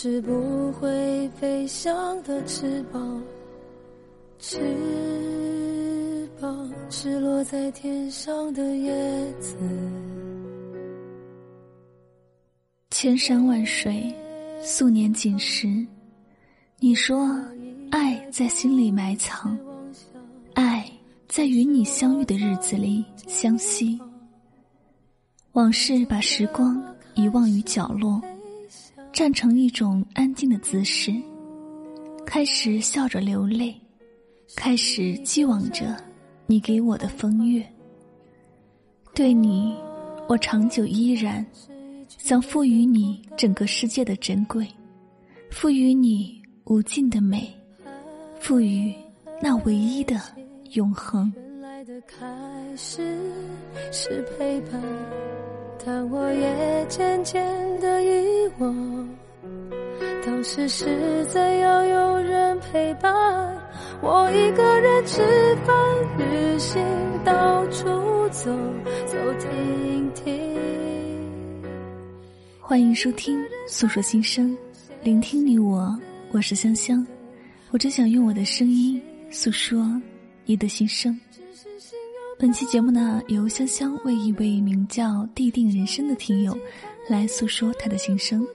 是不会飞翔的翅膀，翅膀是落在天上的叶子。千山万水，素年锦时。你说，爱在心里埋藏，爱在与你相遇的日子里相惜。往事把时光遗忘于角落，站成一种安静的姿势，开始笑着流泪，开始寄望着你给我的风月。对你，我长久依然。想赋予你整个世界的珍贵，赋予你无尽的美，赋予那唯一的永恒。原来的开始是陪伴，但我也渐渐的遗忘。当时是怎样有人陪伴，我一个人吃饭、旅行、到处走走停停。欢迎收听《诉说心声》，聆听你我，我是香香。我只想用我的声音诉说你的心声。本期节目呢，由香香为一位名叫“地定人生”的听友来诉说他的心声。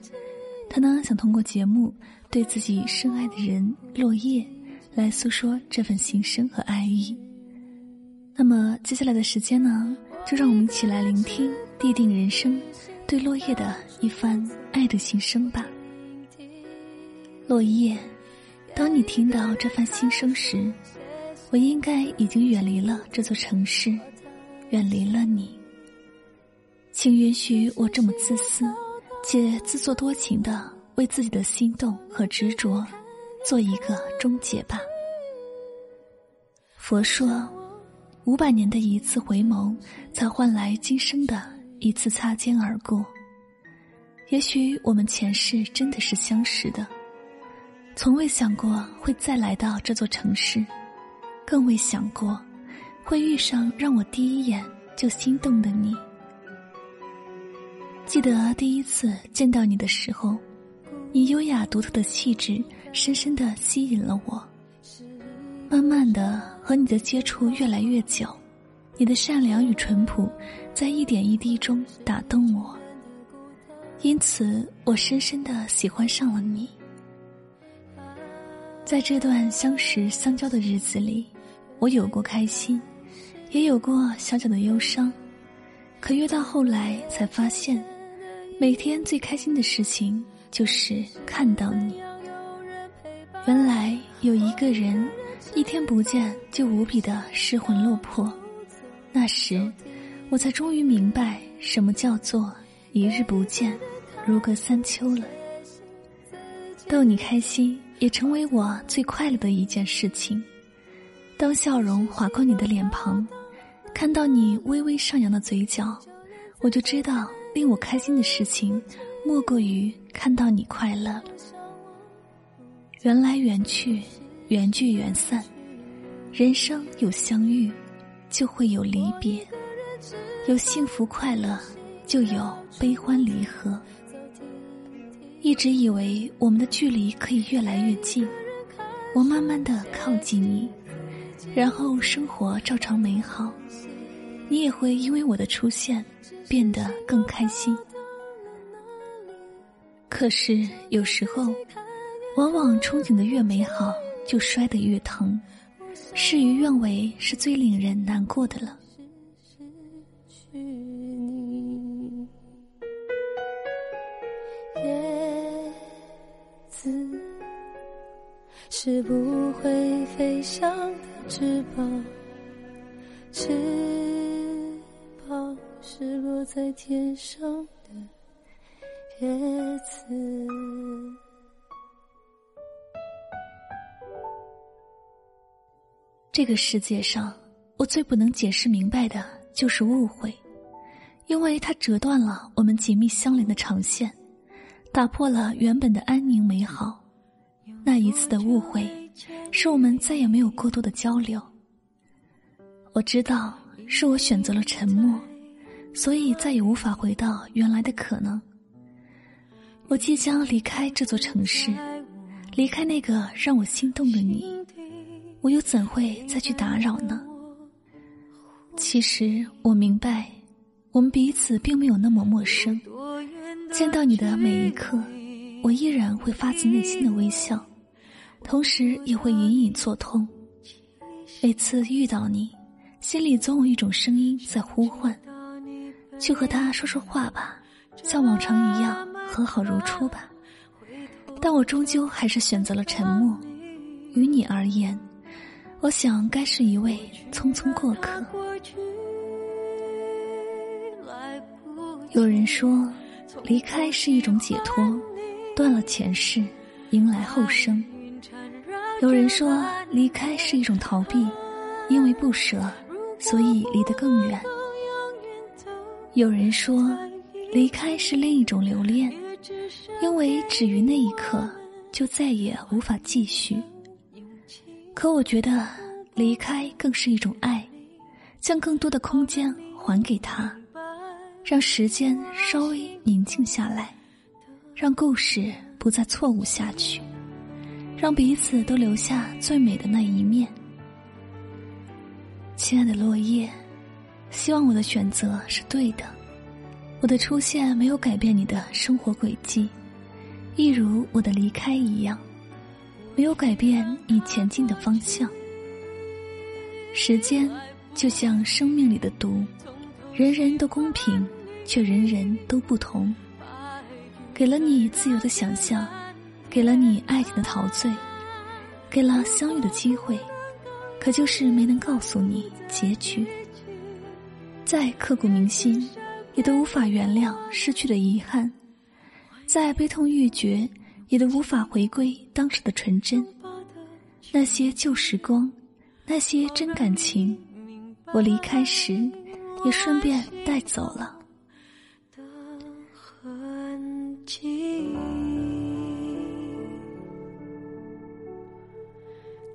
他呢，想通过节目对自己深爱的人落叶来诉说这份心声和爱意。那么接下来的时间呢，就让我们一起来聆听“地定人生”。对落叶的一番爱的心声吧，落叶，当你听到这番心声时，我应该已经远离了这座城市，远离了你。请允许我这么自私且自作多情的为自己的心动和执着做一个终结吧。佛说，五百年的一次回眸，才换来今生的。一次擦肩而过，也许我们前世真的是相识的，从未想过会再来到这座城市，更未想过会遇上让我第一眼就心动的你。记得第一次见到你的时候，你优雅独特的气质深深的吸引了我。慢慢的和你的接触越来越久。你的善良与淳朴，在一点一滴中打动我，因此我深深的喜欢上了你。在这段相识相交的日子里，我有过开心，也有过小小的忧伤，可越到后来才发现，每天最开心的事情就是看到你。原来有一个人，一天不见就无比的失魂落魄。那时，我才终于明白什么叫做一日不见，如隔三秋了。逗你开心，也成为我最快乐的一件事情。当笑容划过你的脸庞，看到你微微上扬的嘴角，我就知道令我开心的事情，莫过于看到你快乐。缘来缘去，缘聚缘散，人生有相遇。就会有离别，有幸福快乐，就有悲欢离合。一直以为我们的距离可以越来越近，我慢慢的靠近你，然后生活照常美好，你也会因为我的出现变得更开心。可是有时候，往往憧憬的越美好，就摔得越疼。事与愿违是最令人难过的了。是不会飞翔的翅膀，翅膀是落在天上的叶子。这个世界上，我最不能解释明白的就是误会，因为它折断了我们紧密相连的长线，打破了原本的安宁美好。那一次的误会，使我们再也没有过多的交流。我知道是我选择了沉默，所以再也无法回到原来的可能。我即将离开这座城市，离开那个让我心动的你，我又怎会再去打扰呢？其实我明白，我们彼此并没有那么陌生。见到你的每一刻，我依然会发自内心的微笑，同时也会隐隐作痛。每次遇到你，心里总有一种声音在呼唤：去和他说说话吧，像往常一样和好如初吧。但我终究还是选择了沉默。于你而言，我想该是一位匆匆过客。有人说，离开是一种解脱，断了前世，迎来后生。有人说，离开是一种逃避，因为不舍，所以离得更远。有人说，离开是另一种留恋，因为止于那一刻，就再也无法继续。可我觉得，离开更是一种爱，将更多的空间还给他。让时间稍微宁静下来，让故事不再错误下去，让彼此都留下最美的那一面。亲爱的落叶，希望我的选择是对的，我的出现没有改变你的生活轨迹，一如我的离开一样，没有改变你前进的方向。时间就像生命里的毒。人人都公平，却人人都不同。给了你自由的想象，给了你爱情的陶醉，给了相遇的机会，可就是没能告诉你结局。再刻骨铭心，也都无法原谅失去的遗憾；再悲痛欲绝，也都无法回归当时的纯真。那些旧时光，那些真感情，我离开时。也顺便带走了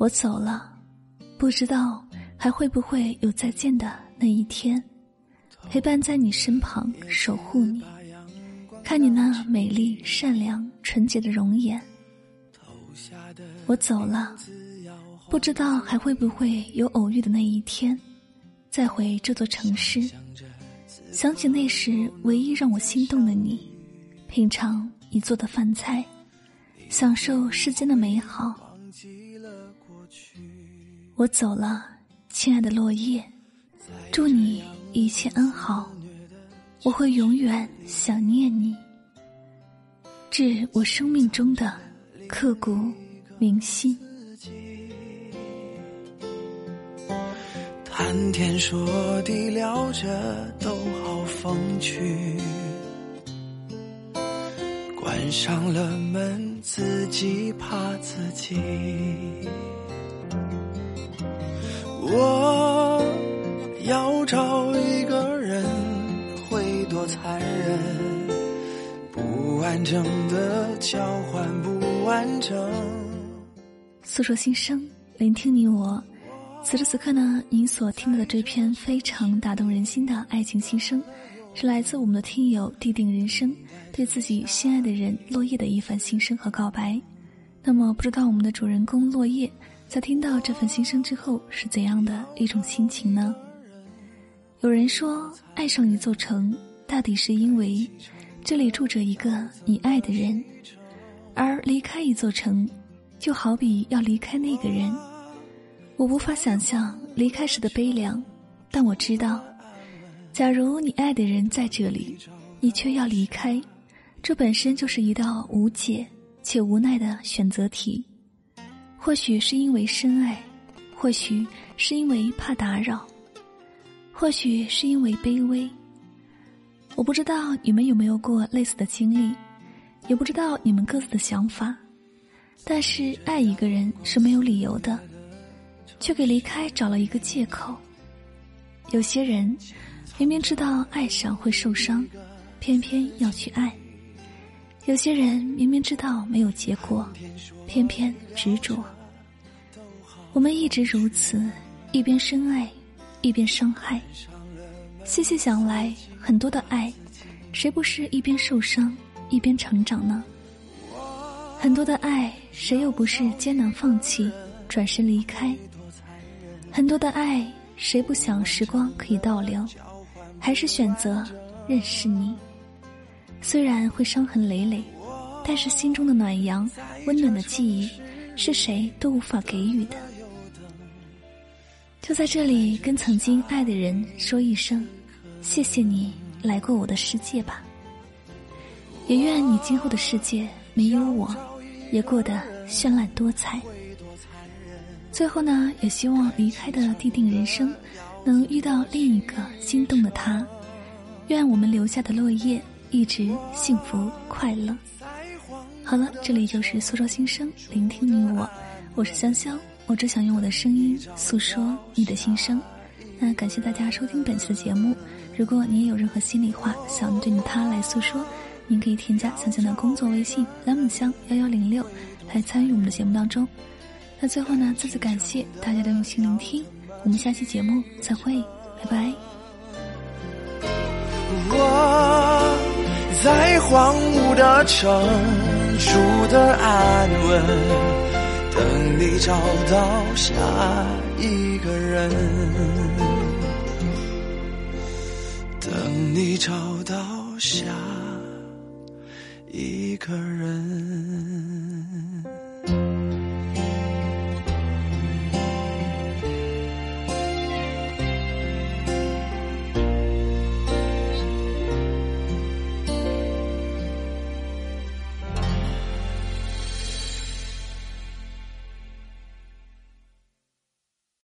我走了，不知道还会不会有再见的那一天，陪伴在你身旁，守护你，看你那美丽、善良、纯洁的容颜。我走了，不知道还会不会有偶遇的那一天，再回这座城市，想起那时唯一让我心动的你，品尝你做的饭菜，享受世间的美好。我走了，亲爱的落叶，祝你一切安好。我会永远想念你，致我生命中的刻骨铭心。谈天说地聊着都好风趣，关上了门，自己怕自己。我要找一个人，会多残忍？不完整的交换，不完整。诉说心声，聆听你我。此时此刻呢，您所听到的这篇非常打动人心的爱情心声，是来自我们的听友地定人生对自己心爱的人落叶的一番心声和告白。那么，不知道我们的主人公落叶。在听到这份心声之后，是怎样的一种心情呢？有人说，爱上一座城，大抵是因为这里住着一个你爱的人；而离开一座城，就好比要离开那个人。我无法想象离开时的悲凉，但我知道，假如你爱的人在这里，你却要离开，这本身就是一道无解且无奈的选择题。或许是因为深爱，或许是因为怕打扰。或许是因为卑微，我不知道你们有没有过类似的经历，也不知道你们各自的想法。但是爱一个人是没有理由的，却给离开找了一个借口。有些人明明知道爱上会受伤，偏偏要去爱；有些人明明知道没有结果，偏偏执着。我们一直如此，一边深爱。一边伤害，细细想来，很多的爱，谁不是一边受伤一边成长呢？很多的爱，谁又不是艰难放弃，转身离开？很多的爱，谁不想时光可以倒流，还是选择认识你？虽然会伤痕累累，但是心中的暖阳、温暖的记忆，是谁都无法给予的。就在这里，跟曾经爱的人说一声：“谢谢你来过我的世界吧。”也愿你今后的世界没有我，也过得绚烂多彩。最后呢，也希望离开的地定人生，能遇到另一个心动的他。愿我们留下的落叶一直幸福快乐。好了，这里就是苏州心声，聆听你我，我是香香。我只想用我的声音诉说你的心声。那感谢大家收听本期的节目。如果你也有任何心里话想对你他来诉说，您可以添加香香的工作微信“蓝姆香幺幺零六”来参与我们的节目当中。那最后呢，再次感谢大家的用心聆听。我们下期节目再会，拜拜。我在荒芜的城住的安稳。等你找到下一个人，等你找到下一个人。